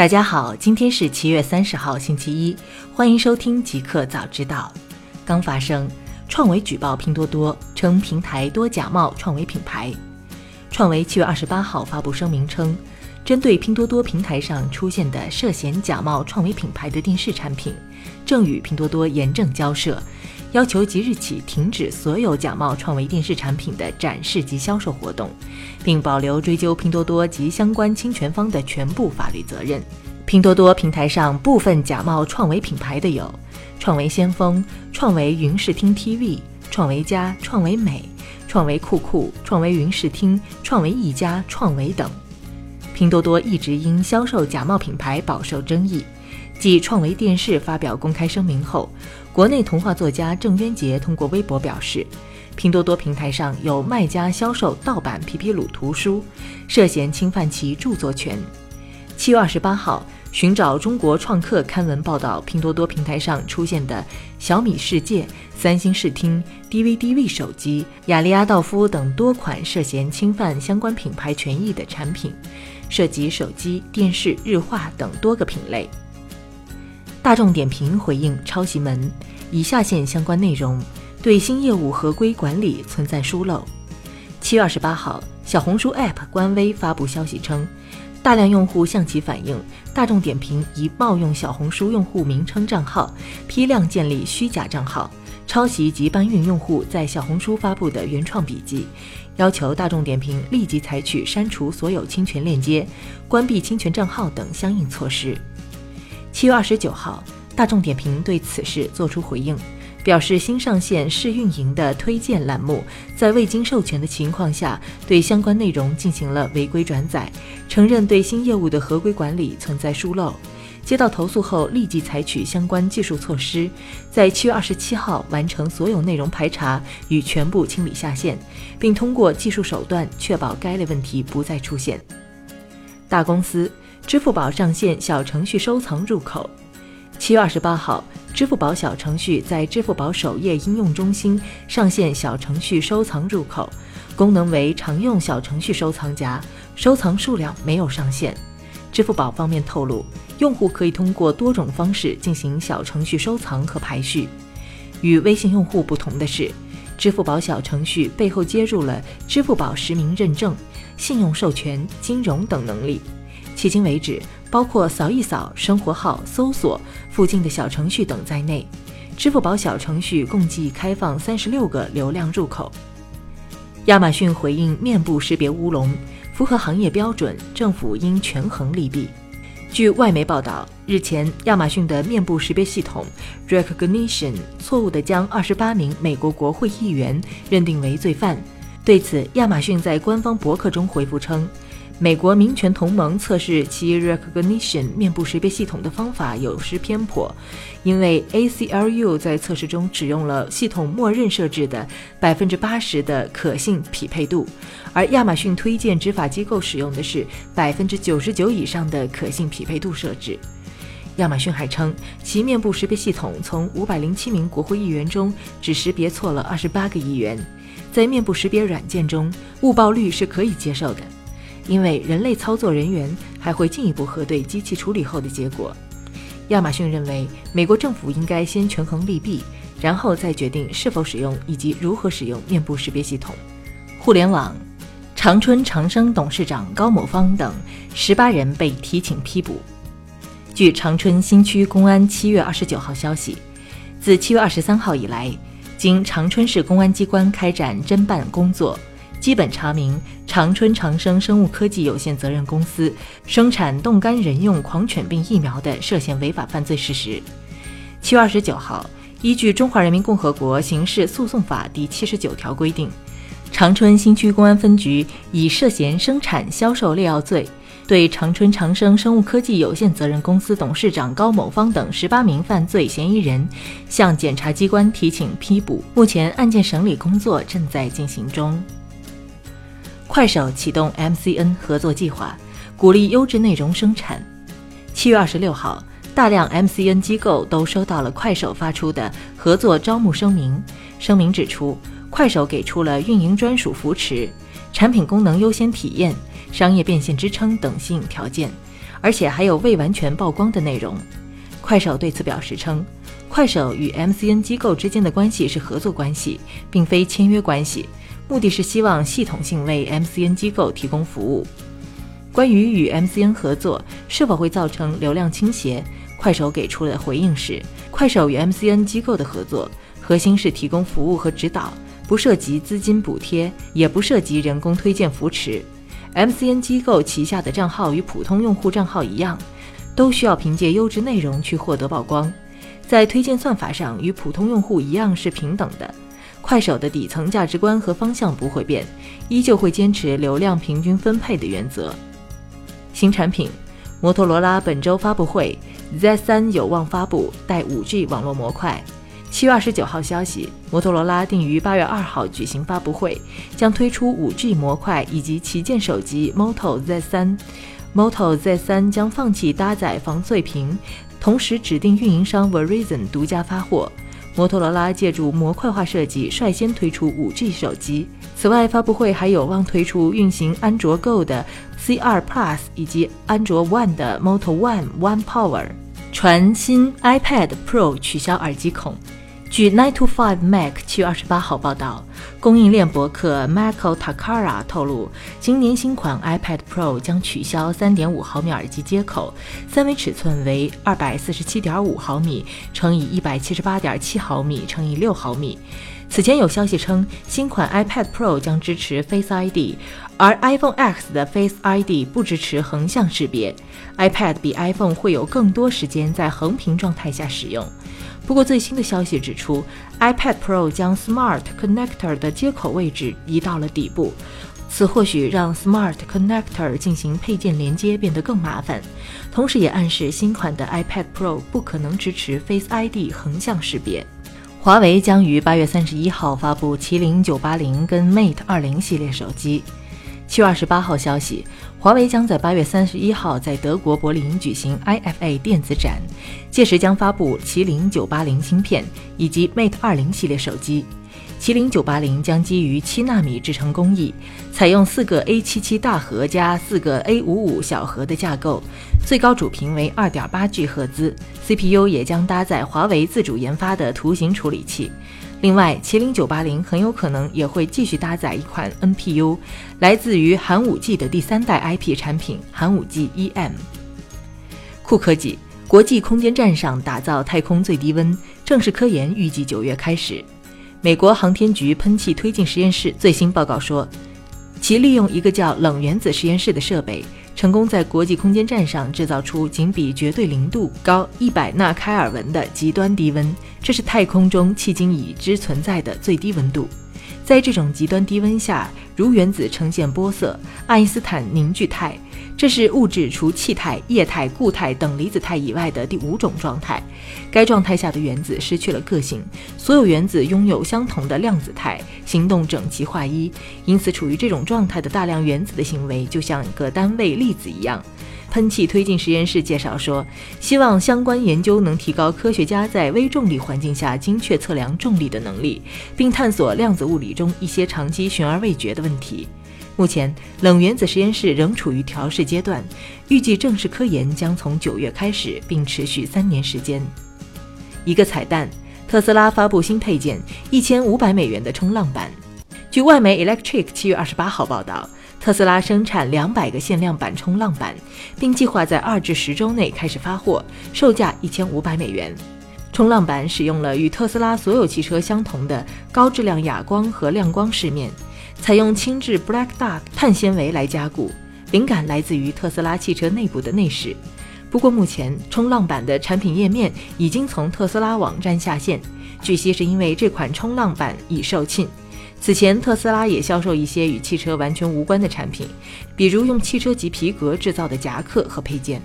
大家好，今天是七月三十号，星期一，欢迎收听极客早知道。刚发生，创维举报拼多多，称平台多假冒创维品牌。创维七月二十八号发布声明称，针对拼多多平台上出现的涉嫌假冒创维品牌的电视产品，正与拼多多严正交涉，要求即日起停止所有假冒创维电视产品的展示及销售活动，并保留追究拼多多及相关侵权方的全部法律责任。拼多多平台上部分假冒创维品牌的有：创维先锋、创维云视听 TV、创维家、创维美。创维酷酷、创维云视听、创维一家、创维等，拼多多一直因销售假冒品牌饱受争议。继创维电视发表公开声明后，国内童话作家郑渊洁通过微博表示，拼多多平台上有卖家销售盗版皮皮鲁图书，涉嫌侵犯其著作权。七月二十八号。寻找中国创客刊文报道，拼多多平台上出现的小米世界、三星视听、DVDV 手机、雅利阿道夫等多款涉嫌侵犯相关品牌权益的产品，涉及手机、电视、日化等多个品类。大众点评回应抄袭门，以下线相关内容对新业务合规管理存在疏漏。七月二十八号，小红书 App 官微发布消息称。大量用户向其反映，大众点评以冒用小红书用户名称账号，批量建立虚假账号，抄袭及搬运用户在小红书发布的原创笔记，要求大众点评立即采取删除所有侵权链接、关闭侵权账号等相应措施。七月二十九号，大众点评对此事作出回应。表示新上线试运营的推荐栏目，在未经授权的情况下，对相关内容进行了违规转载，承认对新业务的合规管理存在疏漏。接到投诉后，立即采取相关技术措施，在七月二十七号完成所有内容排查与全部清理下线，并通过技术手段确保该类问题不再出现。大公司，支付宝上线小程序收藏入口。七月二十八号。支付宝小程序在支付宝首页应用中心上线小程序收藏入口，功能为常用小程序收藏夹，收藏数量没有上限。支付宝方面透露，用户可以通过多种方式进行小程序收藏和排序。与微信用户不同的是，支付宝小程序背后接入了支付宝实名认证、信用授权、金融等能力。迄今为止，包括扫一扫、生活号、搜索、附近的小程序等在内，支付宝小程序共计开放三十六个流量入口。亚马逊回应面部识别乌龙，符合行业标准，政府应权衡利弊。据外媒报道，日前亚马逊的面部识别系统 Recognition 错误地将二十八名美国国会议员认定为罪犯。对此，亚马逊在官方博客中回复称。美国民权同盟测试其 Recognition 面部识别系统的方法有失偏颇，因为 ACLU 在测试中只用了系统默认设置的百分之八十的可信匹配度，而亚马逊推荐执法机构使用的是百分之九十九以上的可信匹配度设置。亚马逊还称，其面部识别系统从五百零七名国会议员中只识别错了二十八个议员，在面部识别软件中，误报率是可以接受的。因为人类操作人员还会进一步核对机器处理后的结果。亚马逊认为，美国政府应该先权衡利弊，然后再决定是否使用以及如何使用面部识别系统。互联网，长春长生董事长高某方等十八人被提请批捕。据长春新区公安七月二十九号消息，自七月二十三号以来，经长春市公安机关开展侦办工作。基本查明长春长生生物科技有限责任公司生产冻干人用狂犬病疫苗的涉嫌违法犯罪事实。七月二十九号，依据《中华人民共和国刑事诉讼法》第七十九条规定，长春新区公安分局以涉嫌生产、销售劣药罪，对长春长生生物科技有限责任公司董事长高某方等十八名犯罪嫌疑人，向检察机关提请批捕。目前案件审理工作正在进行中。快手启动 MCN 合作计划，鼓励优质内容生产。七月二十六号，大量 MCN 机构都收到了快手发出的合作招募声明。声明指出，快手给出了运营专属扶持、产品功能优先体验、商业变现支撑等吸引条件，而且还有未完全曝光的内容。快手对此表示称，快手与 MCN 机构之间的关系是合作关系，并非签约关系，目的是希望系统性为 MCN 机构提供服务。关于与 MCN 合作是否会造成流量倾斜，快手给出的回应是：快手与 MCN 机构的合作核心是提供服务和指导，不涉及资金补贴，也不涉及人工推荐扶持。MCN 机构旗下的账号与普通用户账号一样。都需要凭借优质内容去获得曝光，在推荐算法上与普通用户一样是平等的。快手的底层价值观和方向不会变，依旧会坚持流量平均分配的原则。新产品，摩托罗拉本周发布会，Z3 有望发布带 5G 网络模块。七月二十九号消息，摩托罗拉定于八月二号举行发布会，将推出 5G 模块以及旗舰手机 Moto Z3。Moto Z3 将放弃搭载防碎屏，同时指定运营商 Verizon 独家发货。摩托罗拉借助模块化设计，率先推出 5G 手机。此外，发布会还有望推出运行安卓 Go 的 C2 Plus 以及安卓 One 的 Moto One One Power。传新 iPad Pro 取消耳机孔。据 Nine to Five Mac 七月二十八号报道，供应链博客 Michael Takara 透露，今年新款 iPad Pro 将取消三点五毫米耳机接口，三维尺寸为二百四十七点五毫米乘以一百七十八点七毫米乘以六毫米。此前有消息称，新款 iPad Pro 将支持 Face ID，而 iPhone X 的 Face ID 不支持横向识别。iPad 比 iPhone 会有更多时间在横屏状态下使用。不过，最新的消息指出，iPad Pro 将 Smart Connector 的接口位置移到了底部，此或许让 Smart Connector 进行配件连接变得更麻烦，同时也暗示新款的 iPad Pro 不可能支持 Face ID 横向识别。华为将于八月三十一号发布麒麟九八零跟 Mate 二零系列手机。七月二十八号消息，华为将在八月三十一号在德国柏林举行 IFA 电子展，届时将发布麒麟九八零芯片以及 Mate 二零系列手机。麒麟九八零将基于七纳米制程工艺，采用四个 A 七七大核加四个 A 五五小核的架构，最高主频为二点八 G 赫兹，CPU 也将搭载华为自主研发的图形处理器。另外，麒麟九八零很有可能也会继续搭载一款 NPU，来自于寒武纪的第三代 IP 产品寒武纪 EM。酷科技国际空间站上打造太空最低温，正式科研预计九月开始。美国航天局喷气推进实验室最新报告说，其利用一个叫冷原子实验室的设备。成功在国际空间站上制造出仅比绝对零度高一百纳开尔文的极端低温，这是太空中迄今已知存在的最低温度。在这种极端低温下，如原子呈现波色，爱因斯坦凝聚态。这是物质除气态、液态、固态等离子态以外的第五种状态。该状态下的原子失去了个性，所有原子拥有相同的量子态，行动整齐划一。因此，处于这种状态的大量原子的行为就像一个单位粒子一样。喷气推进实验室介绍说，希望相关研究能提高科学家在微重力环境下精确测量重力的能力，并探索量子物理中一些长期悬而未决的问题。目前，冷原子实验室仍处于调试阶段，预计正式科研将从九月开始，并持续三年时间。一个彩蛋：特斯拉发布新配件，一千五百美元的冲浪板。据外媒 Electric 七月二十八号报道，特斯拉生产两百个限量版冲浪板，并计划在二至十周内开始发货，售价一千五百美元。冲浪板使用了与特斯拉所有汽车相同的高质量哑光和亮光饰面。采用轻质 Black Duck 碳纤维来加固，灵感来自于特斯拉汽车内部的内饰。不过，目前冲浪板的产品页面已经从特斯拉网站下线，据悉是因为这款冲浪板已售罄。此前，特斯拉也销售一些与汽车完全无关的产品，比如用汽车级皮革制造的夹克和配件。